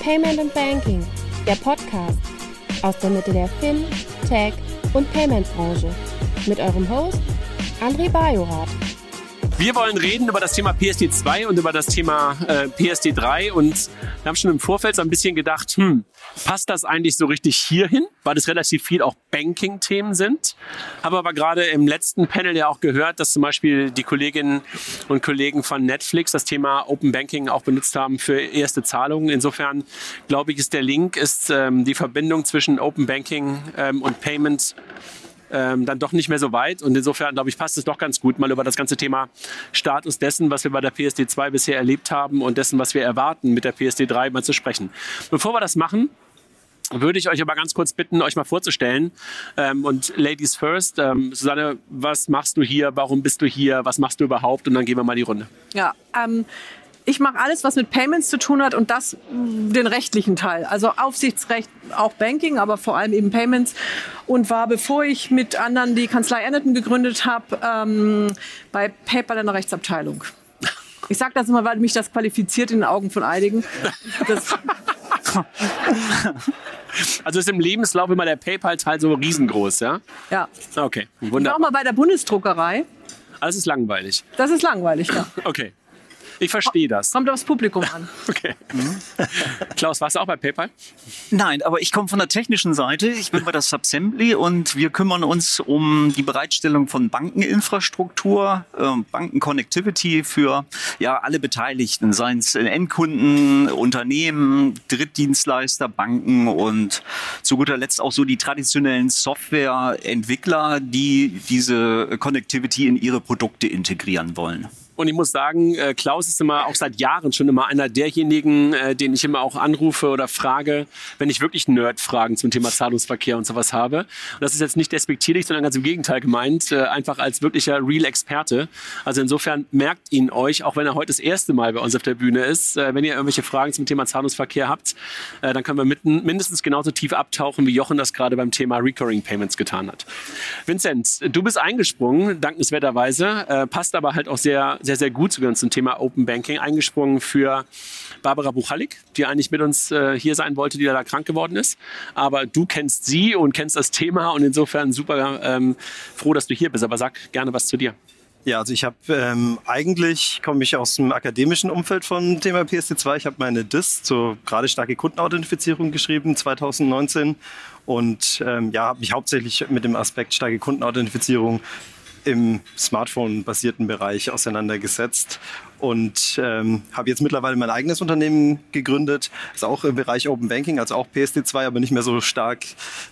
Payment and Banking, der Podcast aus der Mitte der Fin, Tech und Payment Branche mit eurem Host André Bajorath. Wir wollen reden über das Thema PSD2 und über das Thema äh, PSD3 und wir haben schon im Vorfeld so ein bisschen gedacht, hm, passt das eigentlich so richtig hierhin, weil es relativ viel auch Banking-Themen sind. Habe aber gerade im letzten Panel ja auch gehört, dass zum Beispiel die Kolleginnen und Kollegen von Netflix das Thema Open Banking auch benutzt haben für erste Zahlungen. Insofern glaube ich, ist der Link, ist ähm, die Verbindung zwischen Open Banking ähm, und Payments ähm, dann doch nicht mehr so weit. Und insofern, glaube ich, passt es doch ganz gut, mal über das ganze Thema Status dessen, was wir bei der PSD 2 bisher erlebt haben und dessen, was wir erwarten mit der PSD 3 mal zu sprechen. Bevor wir das machen, würde ich euch aber ganz kurz bitten, euch mal vorzustellen. Ähm, und Ladies first, ähm, Susanne, was machst du hier? Warum bist du hier? Was machst du überhaupt? Und dann gehen wir mal die Runde. Ja, ähm, ich mache alles, was mit Payments zu tun hat und das den rechtlichen Teil. Also Aufsichtsrecht, auch Banking, aber vor allem eben Payments. Und war, bevor ich mit anderen die Kanzlei Anderton gegründet habe, ähm, bei PayPal in der Rechtsabteilung. Ich sage das immer, weil mich das qualifiziert in den Augen von einigen. Das also ist im Lebenslauf immer der PayPal-Teil so riesengroß, ja? ja. Okay, Ich war wunderbar. auch mal bei der Bundesdruckerei. Alles ist langweilig. Das ist langweilig, ja. Okay. Ich verstehe das. Kommt aufs Publikum an. Okay. Klaus, warst du auch bei PayPal? Nein, aber ich komme von der technischen Seite. Ich bin bei der Subsembly und wir kümmern uns um die Bereitstellung von Bankeninfrastruktur, äh, Bankenconnectivity für ja alle Beteiligten, seien es Endkunden, Unternehmen, Drittdienstleister, Banken und zu guter Letzt auch so die traditionellen Softwareentwickler, die diese Connectivity in ihre Produkte integrieren wollen. Und ich muss sagen, äh, Klaus ist immer auch seit Jahren schon immer einer derjenigen, äh, den ich immer auch anrufe oder frage, wenn ich wirklich Nerd-Fragen zum Thema Zahlungsverkehr und sowas habe. Und das ist jetzt nicht despektierlich, sondern ganz im Gegenteil gemeint, äh, einfach als wirklicher Real-Experte. Also insofern merkt ihn euch, auch wenn er heute das erste Mal bei uns auf der Bühne ist, äh, wenn ihr irgendwelche Fragen zum Thema Zahlungsverkehr habt, äh, dann können wir mitten, mindestens genauso tief abtauchen, wie Jochen das gerade beim Thema Recurring Payments getan hat. Vincent, du bist eingesprungen, dankenswerterweise, äh, passt aber halt auch sehr, sehr, sehr gut zu uns zum Thema Open Banking eingesprungen für Barbara Buchalik, die eigentlich mit uns äh, hier sein wollte, die leider krank geworden ist. Aber du kennst sie und kennst das Thema und insofern super ähm, froh, dass du hier bist. Aber sag gerne was zu dir. Ja, also ich habe ähm, eigentlich komme ich aus dem akademischen Umfeld von Thema PSD2. Ich habe meine DIS zur gerade starke Kundenauthentifizierung geschrieben 2019 und ähm, ja, habe mich hauptsächlich mit dem Aspekt starke Kundenauthentifizierung im Smartphone-basierten Bereich auseinandergesetzt und ähm, habe jetzt mittlerweile mein eigenes Unternehmen gegründet. Ist auch im Bereich Open Banking, also auch PSD2, aber nicht mehr so stark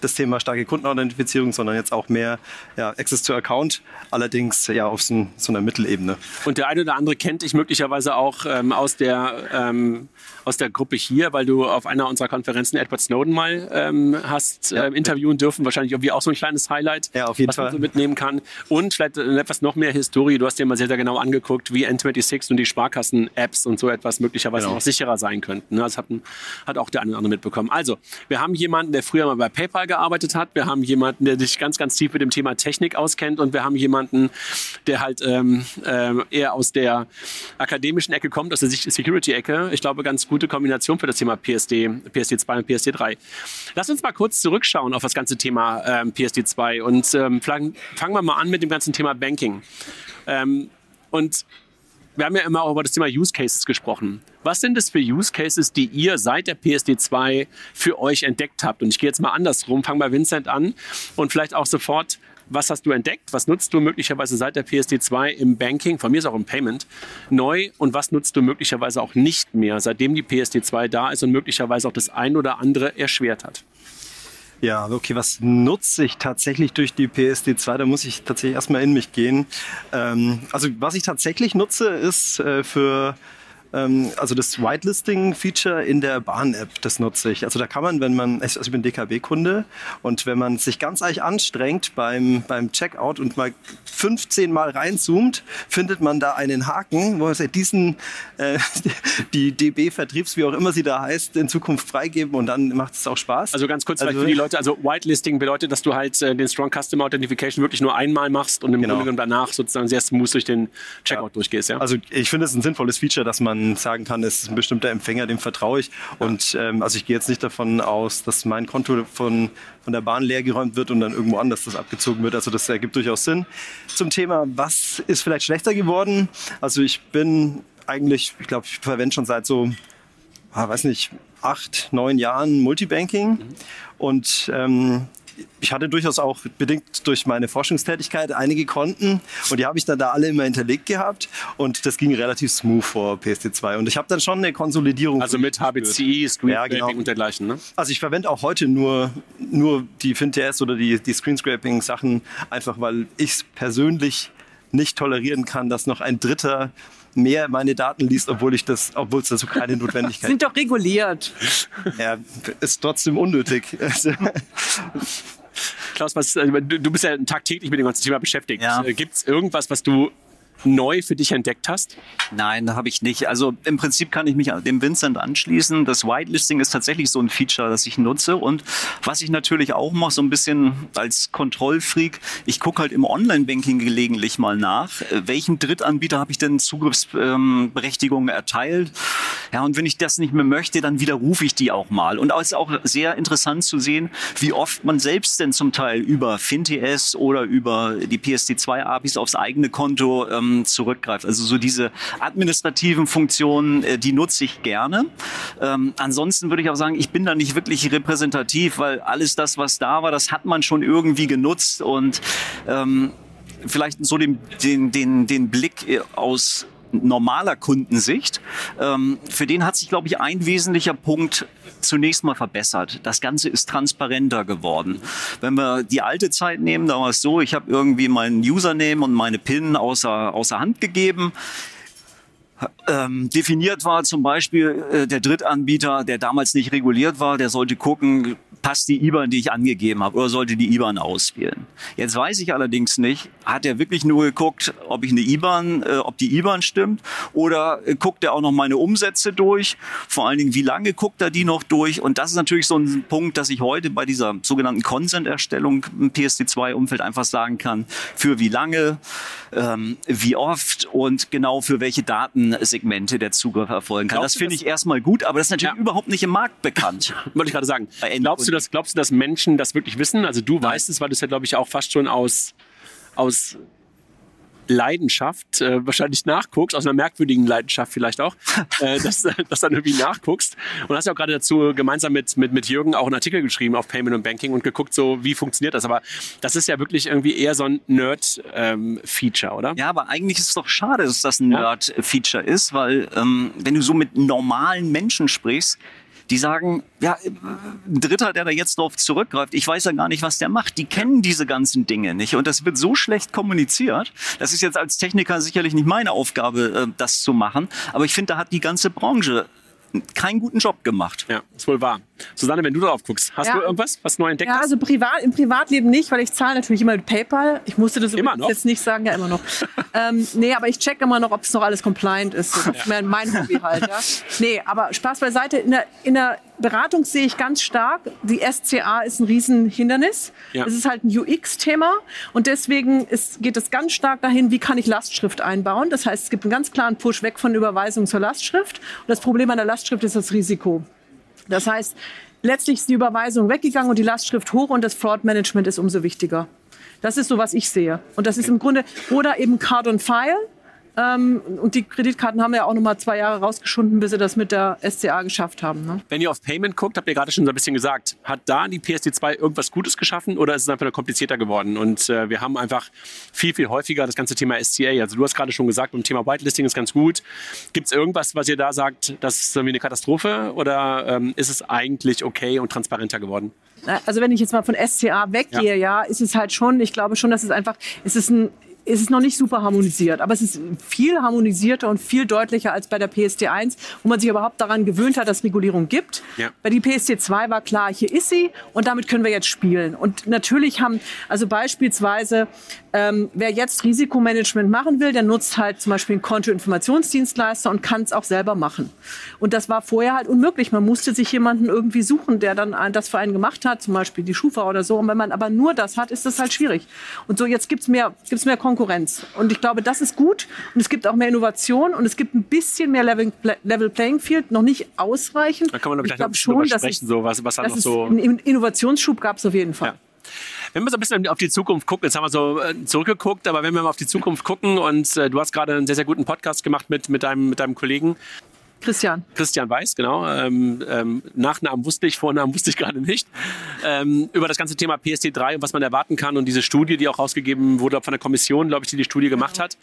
das Thema starke Kundenauthentifizierung, sondern jetzt auch mehr ja, Access to Account, allerdings ja auf so, so einer Mittelebene. Und der eine oder andere kennt dich möglicherweise auch ähm, aus, der, ähm, aus der Gruppe hier, weil du auf einer unserer Konferenzen Edward Snowden mal ähm, hast Ja. ähm, interviewen dürfen. Wahrscheinlich irgendwie auch so ein kleines Highlight, Ja, auf jeden was man Fall. so mitnehmen kann. Und vielleicht äh, etwas noch mehr Historie. Du hast dir mal sehr, sehr genau angeguckt, wie N26 und die Sparkassen-Apps und so etwas möglicherweise Genau. noch sicherer sein könnten. ne? Das hat, hat auch der eine oder andere mitbekommen. Also, wir haben jemanden, der früher mal bei PayPal gearbeitet hat. Wir haben jemanden, der sich ganz, ganz tief mit dem Thema Technik auskennt. Und wir haben jemanden, der halt ähm, ähm, eher aus der akademischen Ecke kommt, aus der Security-Ecke. Ich glaube, ganz gute Kombination für das Thema PSD, PSD2 und PSD3. Lass uns mal kurz zurückschauen auf das ganze Thema ähm, PSD2 und ähm, fangen fangen wir mal an mit dem ganzen Thema Banking. Ähm, und wir haben ja immer auch über das Thema Use Cases gesprochen. Was sind es für Use Cases, die ihr seit der PSD2 für euch entdeckt habt? Und ich gehe jetzt mal andersrum, fange bei Vincent an und vielleicht auch sofort, was hast du entdeckt? Was nutzt du möglicherweise seit der PSD2 im Banking, von mir ist auch im Payment, neu? Und was nutzt du möglicherweise auch nicht mehr, seitdem die PSD2 da ist und möglicherweise auch das ein oder andere erschwert hat? Ja, okay, was nutze ich tatsächlich durch die PSD2? Da muss ich tatsächlich erstmal in mich gehen. Ähm, also was ich tatsächlich nutze, ist äh, für also das Whitelisting-Feature in der Bahn-App, das nutze ich. Also da kann man, wenn man, also ich bin DKB-Kunde und wenn man sich ganz ehrlich anstrengt beim, beim Checkout und mal 15 Mal reinzoomt, findet man da einen Haken, wo man sagt, diesen, äh, die DB-Vertriebs, wie auch immer sie da heißt, in Zukunft freigeben und dann macht es auch Spaß. Also ganz kurz Also- für die Leute, also Whitelisting bedeutet, dass du halt äh, den Strong Customer Authentication wirklich nur einmal machst und im Genau. Grunde genommen danach sozusagen sehr smooth durch den Checkout durchgehst, ja? Also ich finde es ein sinnvolles Feature, dass man man sagen kann, es ist ein bestimmter Empfänger, dem vertraue ich. Und ähm, also ich gehe jetzt nicht davon aus, dass mein Konto von, von der Bahn leergeräumt wird und dann irgendwo anders das abgezogen wird. Also das ergibt durchaus Sinn. Zum Thema, was ist vielleicht schlechter geworden? Also ich bin eigentlich, ich glaube, ich verwende schon seit so, ah, weiß nicht, acht, neun Jahren Multibanking. Mhm. Und ähm, ich hatte durchaus auch bedingt durch meine Forschungstätigkeit einige Konten und die habe ich dann da alle immer hinterlegt gehabt und das ging relativ smooth vor PSD2 und ich habe dann schon eine Konsolidierung. Also mit HBCI, Screen ja, genau. und dergleichen, ne? Also ich verwende auch heute nur, nur die FinTS oder die, die Screenscraping Sachen einfach, weil ich es persönlich nicht tolerieren kann, dass noch ein Dritter mehr meine Daten liest, obwohl ich das, obwohl es dazu keine Notwendigkeit Sind doch reguliert. Ja, ist trotzdem unnötig. Klaus, was, äh, du bist ja tagtäglich mit dem ganzen Thema beschäftigt. Ja. Gibt es irgendwas, was du neu für dich entdeckt hast? Nein, habe ich nicht. Also im Prinzip kann ich mich dem Vincent anschließen. Das Whitelisting ist tatsächlich so ein Feature, das ich nutze. Und was ich natürlich auch mache, so ein bisschen als Kontrollfreak, ich gucke halt im Online-Banking gelegentlich mal nach, welchem Drittanbieter habe ich denn Zugriffsberechtigungen erteilt. Ja, und wenn ich das nicht mehr möchte, dann widerrufe ich die auch mal. Und es ist auch sehr interessant zu sehen, wie oft man selbst denn zum Teil über FinTS oder über die PSD2-APIs aufs eigene Konto ähm, ähm, zurückgreift. Also so diese administrativen Funktionen, äh, die nutze ich gerne. Ähm, ansonsten würde ich auch sagen, ich bin da nicht wirklich repräsentativ, weil alles das, was da war, das hat man schon irgendwie genutzt und ähm, vielleicht so den, den, den, den Blick äh, aus normaler Kundensicht. Ähm, für den hat sich, glaube ich, ein wesentlicher Punkt zunächst mal verbessert. Das Ganze ist transparenter geworden. Wenn wir die alte Zeit nehmen, da war es so, ich habe irgendwie meinen Username und meine PIN außer, außer Hand gegeben ähm, definiert war zum Beispiel äh, der Drittanbieter, der damals nicht reguliert war, der sollte gucken, passt die IBAN, die ich angegeben habe, oder sollte die IBAN auswählen. Jetzt weiß ich allerdings nicht, hat er wirklich nur geguckt, ob ich eine IBAN, äh, ob die IBAN stimmt, oder äh, guckt er auch noch meine Umsätze durch? Vor allen Dingen, wie lange guckt er die noch durch? Und das ist natürlich so ein Punkt, dass ich heute bei dieser sogenannten Consent-Erstellung im PSD2-Umfeld einfach sagen kann, für wie lange, ähm, wie oft und genau für welche Datensegmente der Zugriff erfolgen kann. Glaubst das finde ich erstmal gut, aber das ist natürlich ja. überhaupt nicht im Markt bekannt. Wollte ich gerade sagen. Glaubst du, dass, glaubst du, dass Menschen das wirklich wissen? Also du Nein. weißt es, weil du es ja, glaube ich, auch fast schon aus, aus Leidenschaft äh, wahrscheinlich nachguckst, aus einer merkwürdigen Leidenschaft vielleicht auch, äh, dass, dass dann irgendwie nachguckst. Und hast ja auch gerade dazu gemeinsam mit, mit, mit Jürgen auch einen Artikel geschrieben auf Payment und Banking und geguckt, so wie funktioniert das. Aber das ist ja wirklich irgendwie eher so ein Nerd-Feature, ähm, oder? Ja, aber eigentlich ist es doch schade, dass das ein Nerd-Feature ist, weil ähm, wenn du so mit normalen Menschen sprichst, die sagen, ja, ein Dritter, der da jetzt drauf zurückgreift, ich weiß ja gar nicht, was der macht. Die kennen diese ganzen Dinge nicht. Und das wird so schlecht kommuniziert. Das ist jetzt als Techniker sicherlich nicht meine Aufgabe, äh, das zu machen. Aber ich finde, da hat die ganze Branche keinen guten Job gemacht. Ja, ist wohl wahr. Susanne, wenn du darauf guckst, hast ja. du irgendwas, was neu entdeckt Ja, also privat, im Privatleben nicht, weil ich zahle natürlich immer mit PayPal. Ich musste das immer noch? jetzt nicht sagen, ja immer noch. ähm, nee, aber ich check immer noch, ob es noch alles compliant ist. Das ist ja. mein Hobby halt. Ja. Nee, aber Spaß beiseite. In der, in der Beratung sehe ich ganz stark, die SCA ist ein Riesenhindernis. Ja. Es ist halt ein UX-Thema und deswegen ist, geht es ganz stark dahin, wie kann ich Lastschrift einbauen. Das heißt, es gibt einen ganz klaren Push weg von Überweisung zur Lastschrift. Und das Problem an der Lastschrift ist das Risiko. Das heißt, letztlich ist die Überweisung weggegangen und die Lastschrift hoch und das Fraud-Management ist umso wichtiger. Das ist so, was ich sehe. Und das ist im Grunde, oder eben Card on File. Ähm, und die Kreditkarten haben ja auch noch mal zwei Jahre rausgeschunden, bis sie das mit der SCA geschafft haben. Ne? Wenn ihr auf Payment guckt, habt ihr gerade schon so ein bisschen gesagt, hat da die PSD2 irgendwas Gutes geschaffen oder ist es einfach nur komplizierter geworden? Und äh, wir haben einfach viel, viel häufiger das ganze Thema SCA. Also du hast gerade schon gesagt, beim Thema Whitelisting ist ganz gut. Gibt es irgendwas, was ihr da sagt, das ist irgendwie eine Katastrophe oder ähm, ist es eigentlich okay und transparenter geworden? Also wenn ich jetzt mal von SCA weggehe, ja. ja, ist es halt schon, ich glaube schon, dass es einfach, es ist ein es ist noch nicht super harmonisiert, aber es ist viel harmonisierter und viel deutlicher als bei der PSD1, wo man sich überhaupt daran gewöhnt hat, dass Regulierung gibt. Ja. Bei die PSD2 war klar, hier ist sie und damit können wir jetzt spielen. Und natürlich haben, also beispielsweise Ähm, wer jetzt Risikomanagement machen will, der nutzt halt zum Beispiel einen Kontoinformationsdienstleister und kann es auch selber machen. Und das war vorher halt unmöglich. Man musste sich jemanden irgendwie suchen, der dann das für einen gemacht hat, zum Beispiel die Schufa oder so. Und wenn man aber nur das hat, ist das halt schwierig. Und so jetzt gibt's mehr, gibt's mehr Konkurrenz. Und ich glaube, das ist gut. Und es gibt auch mehr Innovation und es gibt ein bisschen mehr Level, Level Playing Field, noch nicht ausreichend. Da kann man, ich glaube ich, schon, sprechen, so was, was da noch so. Einen Innovationsschub gab es auf jeden Fall. Ja. Wenn wir so ein bisschen auf die Zukunft gucken, jetzt haben wir so äh, zurückgeguckt, aber wenn wir mal auf die Zukunft gucken und äh, du hast gerade einen sehr, sehr guten Podcast gemacht mit, mit, deinem, mit deinem Kollegen. Christian. Christian Weiß, genau. Ähm, ähm, Nachnamen wusste ich, Vornamen wusste ich gerade nicht. Ähm, über das ganze Thema PSD3 und was man erwarten kann und diese Studie, die auch rausgegeben wurde von der Kommission, glaube ich, die die Studie gemacht genau. hat.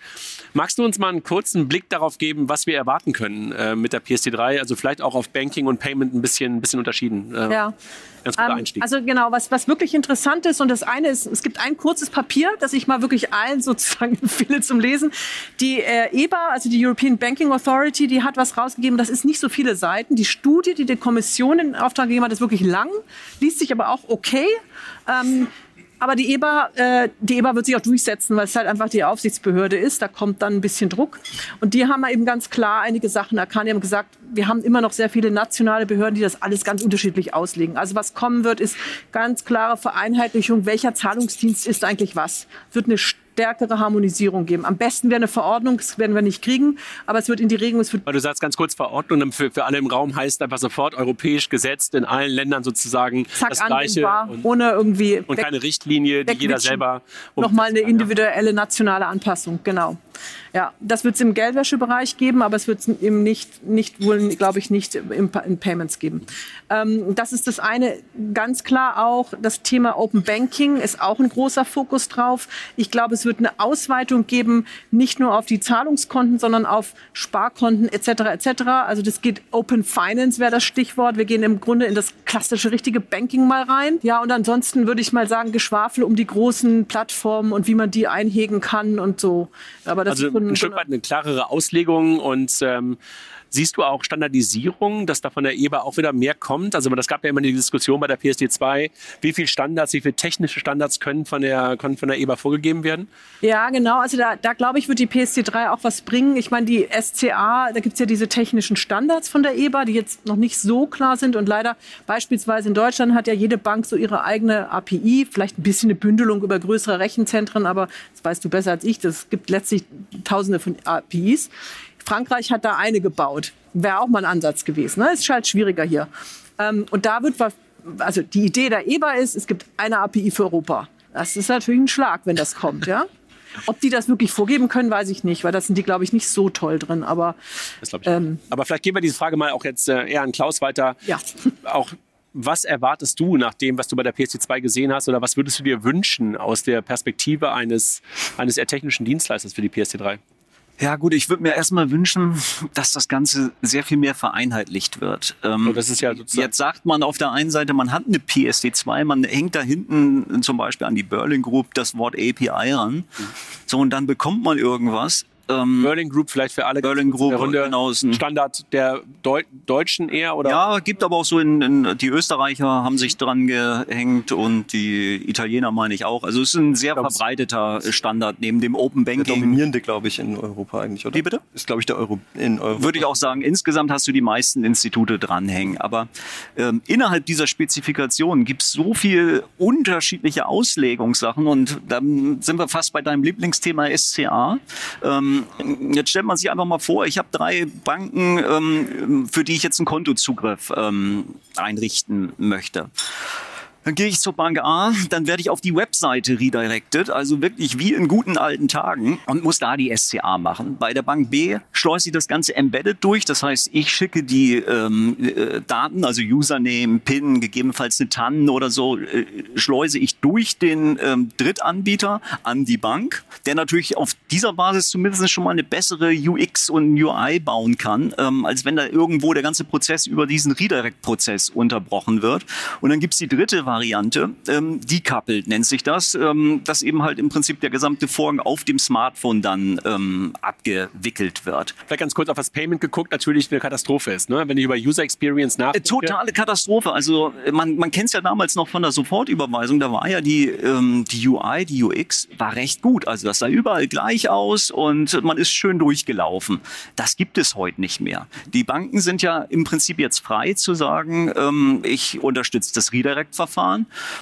Magst du uns mal einen kurzen Blick darauf geben, was wir erwarten können äh, mit der PSD3? Also vielleicht auch auf Banking und Payment ein bisschen, ein bisschen unterschieden. Äh, ja. Ganz guter ähm, Einstieg. Also genau, was, was wirklich interessant ist, und das eine ist, es gibt ein kurzes Papier, das ich mal wirklich allen sozusagen empfehle zum Lesen. Die äh, EBA, also die European Banking Authority, die hat was rausgegeben, das ist nicht so viele Seiten. Die Studie, die die Kommission in Auftrag gegeben hat, ist wirklich lang, liest sich aber auch okay. Ähm, aber die EBA, äh, die EBA wird sich auch durchsetzen, weil es halt einfach die Aufsichtsbehörde ist. Da kommt dann ein bisschen Druck. Und die haben eben ganz klar einige Sachen erkannt. Die haben gesagt, wir haben immer noch sehr viele nationale Behörden, die das alles ganz unterschiedlich auslegen. Also was kommen wird, ist ganz klare Vereinheitlichung, welcher Zahlungsdienst ist eigentlich was. Wird eine stärkere Harmonisierung geben. Am besten wäre eine Verordnung, das werden wir nicht kriegen, aber es wird in die Regelung. Es wird du sagst ganz kurz Verordnung für, für alle im Raum heißt einfach sofort europäisch gesetzt in allen Ländern sozusagen Zack, das Gleiche. Und, ohne irgendwie. Und keine Richtlinie, die jeder selber. Nochmal eine individuelle nationale Anpassung, genau. Ja, das wird es im Geldwäschebereich geben, aber es wird es eben nicht, nicht wohl, glaube ich, nicht im, in Payments geben. Ähm, das ist das eine. Ganz klar auch das Thema Open Banking ist auch ein großer Fokus drauf. Ich glaube, es wird eine Ausweitung geben, nicht nur auf die Zahlungskonten, sondern auf Sparkonten etc. etc. Also das geht Open Finance wäre das Stichwort. Wir gehen im Grunde in das klassische richtige Banking mal rein. Ja, und ansonsten würde ich mal sagen Geschwafel um die großen Plattformen und wie man die einhegen kann und so. Aber das also ist ein Stück weit eine klarere Auslegung und ähm, Siehst du auch Standardisierung, dass da von der EBA auch wieder mehr kommt? Also das gab ja immer die Diskussion bei der PSD2, wie viele Standards, wie viele technische Standards können von der, können von der EBA vorgegeben werden? Ja, genau. Also da, da glaube ich, wird die PSD3 auch was bringen. Ich meine, die SCA, da gibt es ja diese technischen Standards von der EBA, die jetzt noch nicht so klar sind. Und leider beispielsweise in Deutschland hat ja jede Bank so ihre eigene API, vielleicht ein bisschen eine Bündelung über größere Rechenzentren, aber das weißt du besser als ich. Das gibt letztlich tausende von APIs. Frankreich hat da eine gebaut. Wäre auch mal ein Ansatz gewesen. Ne? Ist halt schwieriger hier. Ähm, und da wird, also die Idee der EBA ist, es gibt eine API für Europa. Das ist natürlich ein Schlag, wenn das kommt, ja. Ob die das wirklich vorgeben können, weiß ich nicht, weil das sind die, glaube ich, nicht so toll drin. Aber, ähm, aber vielleicht geben wir diese Frage mal auch jetzt äh, eher an Klaus weiter. Ja. Auch was erwartest du nach dem, was du bei der PSD2 gesehen hast, oder was würdest du dir wünschen aus der Perspektive eines, eines eher technischen Dienstleisters für die PSD3? Ja gut, ich würde mir erstmal wünschen, dass das Ganze sehr viel mehr vereinheitlicht wird. Ähm, das ist ja jetzt sagt man auf der einen Seite, man hat eine PSD2, man hängt da hinten zum Beispiel an die Berlin Group das Wort API ran. Mhm. So, und dann bekommt man irgendwas. Ähm, Berlin Group vielleicht für alle. Berlin Group, Runde genau. Standard der Deu Deutschen eher oder? Ja, gibt aber auch so in, in, die Österreicher haben sich dran gehängt und die Italiener meine ich auch. Also es ist ein sehr verbreiteter Standard neben dem Open Banking. Der dominierende, glaube ich, in Europa eigentlich, oder? Wie bitte? Ist glaube ich der Euro in Europa. Würde ich auch sagen. Insgesamt hast du die meisten Institute dranhängen, aber ähm, innerhalb dieser Spezifikation gibt es so viel unterschiedliche Auslegungssachen und dann sind wir fast bei deinem Lieblingsthema SCA. Ähm, ähm, jetzt stellt man sich einfach mal vor, ich habe drei Banken, ähm, für die ich jetzt einen Kontozugriff ähm, einrichten möchte. Dann gehe ich zur Bank A, dann werde ich auf die Webseite redirected, also wirklich wie in guten alten Tagen und muss da die SCA machen. Bei der Bank B schleuse ich das Ganze embedded durch, das heißt, ich schicke die ähm, äh, Daten, also Username, PIN, gegebenenfalls eine TAN oder so, äh, schleuse ich durch den ähm, Drittanbieter an die Bank, der natürlich auf dieser Basis zumindest schon mal eine bessere UX und UI bauen kann, ähm, als wenn da irgendwo der ganze Prozess über diesen Redirect-Prozess unterbrochen wird. Und dann gibt's die dritte Variante, ähm, decoupled nennt sich das, ähm, dass eben halt im Prinzip der gesamte Vorgang auf dem Smartphone dann ähm, abgewickelt wird. Vielleicht ganz kurz auf das Payment geguckt, natürlich eine Katastrophe ist, ne? wenn ich über User Experience Äh, nachdenke. Totale Katastrophe. Also äh, man, man kennt es ja damals noch von der Sofortüberweisung. Da war ja die, ähm, die UI, die UX war recht gut. Also das sah überall gleich aus und man ist schön durchgelaufen. Das gibt es heute nicht mehr. Die Banken sind ja im Prinzip jetzt frei zu sagen, ähm, ich unterstütze das Redirect-Verfahren.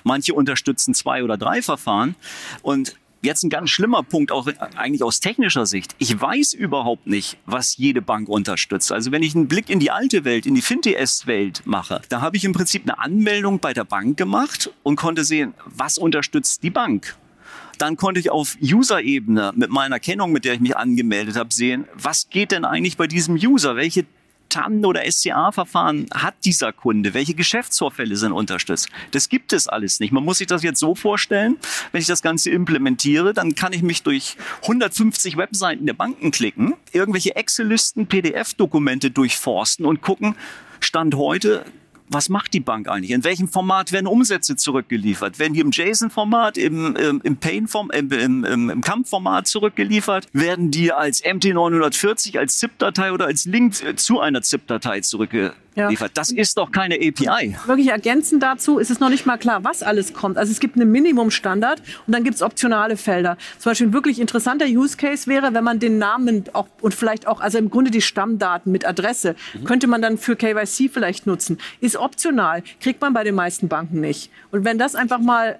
Manche unterstützen zwei oder drei Verfahren. Und Jetzt ein ganz schlimmer Punkt, auch eigentlich aus technischer Sicht. Ich weiß überhaupt nicht, was jede Bank unterstützt. Also wenn ich einen Blick in die alte Welt, in die FinTS-Welt mache, da habe ich im Prinzip eine Anmeldung bei der Bank gemacht und konnte sehen, was unterstützt die Bank. Dann konnte ich auf User-Ebene mit meiner Kennung, mit der ich mich angemeldet habe, sehen, was geht denn eigentlich bei diesem User? Welche TAN oder SCA-Verfahren hat dieser Kunde? Welche Geschäftsvorfälle sind unterstützt? Das gibt es alles nicht. Man muss sich das jetzt so vorstellen, wenn ich das Ganze implementiere, dann kann ich mich durch 150 Webseiten der Banken klicken, irgendwelche Excel-Listen, PDF-Dokumente durchforsten und gucken, Stand heute, was macht die Bank eigentlich? In welchem Format werden Umsätze zurückgeliefert? Werden die im JSON-Format, im, im, im Pain-Form, im, im, im, im CAMP-Format zurückgeliefert? Werden die als MT940, als ZIP-Datei oder als Link äh, zu einer ZIP-Datei zurückgeliefert? Ja. Das ist doch keine API. Wirklich ergänzend dazu ist es noch nicht mal klar, was alles kommt. Also es gibt einen Minimumstandard und dann gibt es optionale Felder. Zum Beispiel ein wirklich interessanter Use Case wäre, wenn man den Namen auch und vielleicht auch, also im Grunde die Stammdaten mit Adresse, könnte man dann für KYC vielleicht nutzen. Ist optional, kriegt man bei den meisten Banken nicht. Und wenn das einfach mal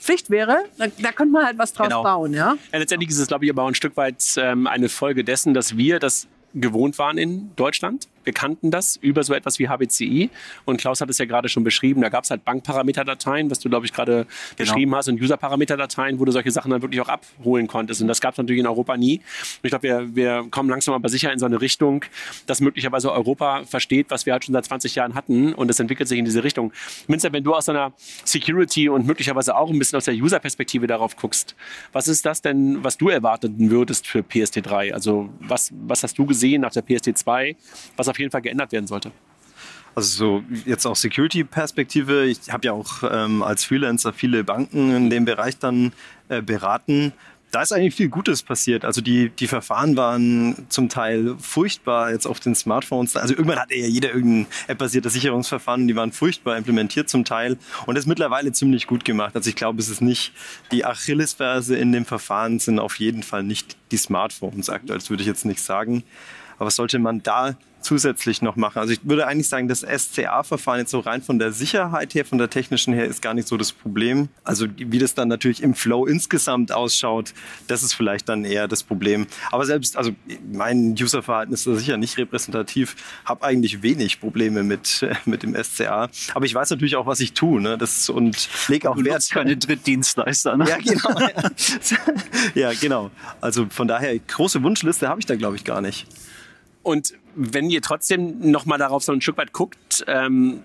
Pflicht wäre, da, da könnte man halt was draus Genau. bauen, ja? Ja, letztendlich ist es, glaube ich, aber auch ein Stück weit ähm, eine Folge dessen, dass wir das gewohnt waren in Deutschland. Wir kannten das über so etwas wie HBCI. Und Klaus hat es ja gerade schon beschrieben. Da gab es halt Bankparameterdateien, was du, glaube ich, gerade beschrieben hast, und Userparameterdateien, wo du solche Sachen dann wirklich auch abholen konntest. Und das gab es natürlich in Europa nie. Und ich glaube, wir, wir kommen langsam aber sicher in so eine Richtung, dass möglicherweise Europa versteht, was wir halt schon seit 20 Jahren hatten. Und es entwickelt sich in diese Richtung. Vincent, wenn du aus einer Security und möglicherweise auch ein bisschen aus der User-Perspektive darauf guckst, was ist das denn, was du erwarten würdest für PST3? Also was, was hast du gesehen nach der PST2, was auf jeden Fall geändert werden sollte? Also so jetzt auch Security-Perspektive. Ich habe ja auch ähm, als Freelancer viele Banken in dem Bereich dann äh, beraten. Da ist eigentlich viel Gutes passiert. Also die, die Verfahren waren zum Teil furchtbar jetzt auf den Smartphones. Also irgendwann hatte ja jeder irgendein app-basiertes Sicherungsverfahren die waren furchtbar implementiert zum Teil. Und das ist mittlerweile ziemlich gut gemacht. Also ich glaube, es ist nicht die Achillesferse in dem Verfahren sind auf jeden Fall nicht die Smartphones aktuell. Das würde ich jetzt nicht sagen. Aber was sollte man da zusätzlich noch machen? Also ich würde eigentlich sagen, das SCA-Verfahren jetzt so rein von der Sicherheit her, von der technischen her, ist gar nicht so das Problem. Also wie das dann natürlich im Flow insgesamt ausschaut, das ist vielleicht dann eher das Problem. Aber selbst, also mein Userverhalten ist da sicher nicht repräsentativ, habe eigentlich wenig Probleme mit, mit dem SCA. Aber ich weiß natürlich auch, was ich tue. Ne? Das, und lege auch Du Wert. keine Drittdienstleister. Ne? Ja, genau. ja, genau. Also von daher, große Wunschliste habe ich da, glaube ich, gar nicht. Und wenn ihr trotzdem noch mal darauf so ein Stück weit guckt, ähm,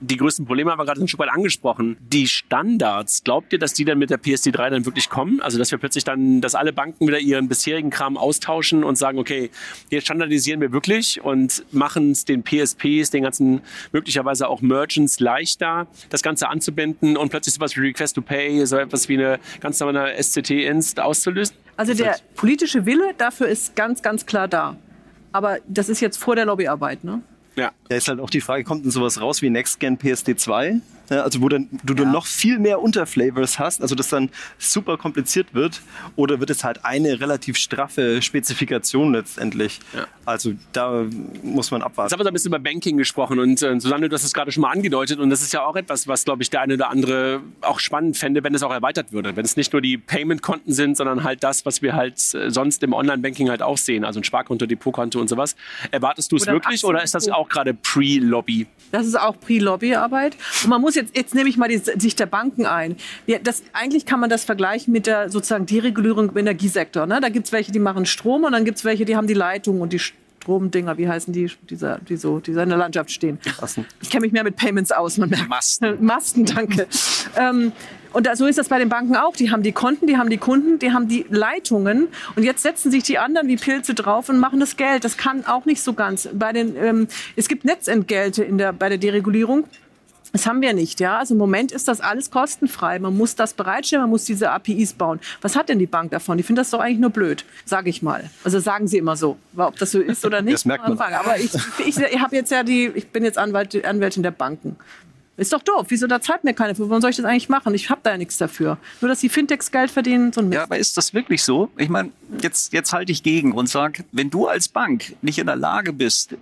die größten Probleme haben wir gerade ein Stück weit angesprochen. Die Standards, glaubt ihr, dass die dann mit der PSD3 dann wirklich kommen? Also, dass wir plötzlich dann, dass alle Banken wieder ihren bisherigen Kram austauschen und sagen, okay, jetzt standardisieren wir wirklich und machen es den PSPs, den ganzen möglicherweise auch Merchants leichter, das Ganze anzubinden und plötzlich sowas wie Request to Pay, so etwas wie eine ganz normale SCT-Inst auszulösen? Also der politische Wille dafür ist ganz, ganz klar da. Aber das ist jetzt vor der Lobbyarbeit, ne? Ja. Da ist halt auch die Frage, kommt denn sowas raus wie NextGen PSD2? Also wo dann, du dann noch viel mehr Unterflavors hast, also das dann super kompliziert wird, oder wird es halt eine relativ straffe Spezifikation letztendlich? Ja. Also da muss man Jetzt abwarten. haben wir so ein bisschen über Banking gesprochen und äh, Susanne, du hast es gerade schon mal angedeutet und das ist ja auch etwas, was, glaube ich, der eine oder andere auch spannend fände, wenn es auch erweitert würde. Wenn es nicht nur die Payment-Konten sind, sondern halt das, was wir halt äh, sonst im Online-Banking halt auch sehen, also ein Sparkonto, Depotkonto und sowas. Erwartest du es wirklich oder ist das auch gerade Pre-Lobby? Das ist auch Pre-Lobbyarbeit. Und man muss jetzt, jetzt nehme ich mal die Sicht der Banken ein. Ja, das, eigentlich kann man das vergleichen mit der sozusagen Deregulierung im Energiesektor. Ne? Da gibt es welche, die machen Strom und dann gibt es welche, die haben die Leitung und die Stromdinger, wie heißen die, dieser, die so, die so in der Landschaft stehen. Ich kenne mich mehr mit Payments aus, man merkt. Masten. Masten, danke. ähm, und da, so ist das bei den Banken auch. Die haben die Konten, die haben die Kunden, die haben die Leitungen. Und jetzt setzen sich die anderen wie Pilze drauf und machen das Geld. Das kann auch nicht so ganz. Bei den, ähm, es gibt Netzentgelte in der, bei der Deregulierung. Das haben wir nicht, ja. Also im Moment ist das alles kostenfrei. Man muss das bereitstellen, man muss diese APIs bauen. Was hat denn die Bank davon? Die findet das doch eigentlich nur blöd, sage ich mal. Also sagen sie immer so. Ob das so ist oder nicht, Das merkt man. Aber ich, ich, ich habe jetzt ja die, ich bin jetzt Anwalt, Anwältin der Banken. Ist doch doof. Wieso da zahlt mir keiner für? Warum soll ich das eigentlich machen? Ich habe da ja nichts dafür. Nur, dass die Fintechs Geld verdienen, so ein Mist. Ja, aber ist das wirklich so? Ich meine, jetzt, jetzt halte ich gegen und sage, wenn du als Bank nicht in der Lage bist,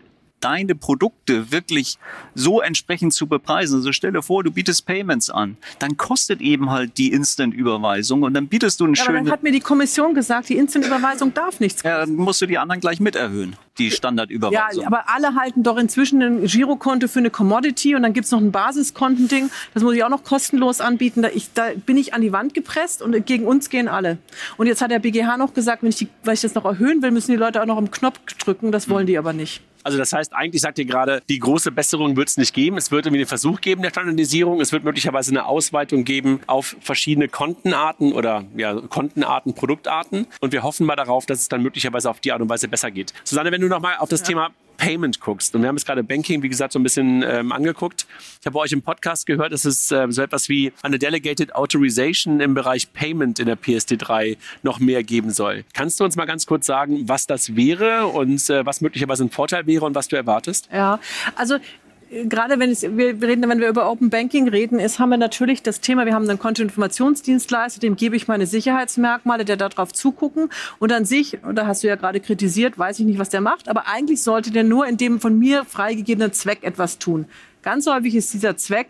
deine Produkte wirklich so entsprechend zu bepreisen. Also stelle vor, du bietest Payments an, dann kostet eben halt die Instant-Überweisung und dann bietest du einen Ja, aber schönen. dann hat mir die Kommission gesagt, die Instant-Überweisung darf nichts Ja, dann musst du die anderen gleich mit erhöhen, die Ja, Standardüberweisung. aber alle halten doch inzwischen ein Girokonto für eine Commodity und dann gibt's noch ein Basiskontending. Das muss ich auch noch kostenlos anbieten. Da, ich, da bin ich an die Wand gepresst und gegen uns gehen alle. Und jetzt hat der BGH noch gesagt, wenn ich, die, weil ich das noch erhöhen will, müssen die Leute auch noch am Knopf drücken. Das wollen die aber nicht. Also das heißt, eigentlich sagt ihr gerade, die große Besserung wird es nicht geben. Es wird irgendwie einen Versuch geben der Standardisierung. Es wird möglicherweise eine Ausweitung geben auf verschiedene Kontenarten oder ja, Kontenarten, Produktarten. Und wir hoffen mal darauf, dass es dann möglicherweise auf die Art und Weise besser geht. Susanne, wenn du nochmal auf das Thema Payment guckst. Und wir haben jetzt gerade Banking, wie gesagt, so ein bisschen ähm, angeguckt. Ich habe bei euch im Podcast gehört, dass es äh, so etwas wie eine Delegated Authorization im Bereich Payment in der PSD3 noch mehr geben soll. Kannst du uns mal ganz kurz sagen, was das wäre und äh, was möglicherweise ein Vorteil wäre und was du erwartest? Ja, also gerade wenn es, wir reden, wenn wir über Open Banking reden, ist, haben wir natürlich das Thema, wir haben einen Kontoinformationsdienstleister, dem gebe ich meine Sicherheitsmerkmale, der darauf zugucken. Und an sich, und da hast du ja gerade kritisiert, weiß ich nicht, was der macht, aber eigentlich sollte der nur in dem von mir freigegebenen Zweck etwas tun. Ganz häufig ist dieser Zweck,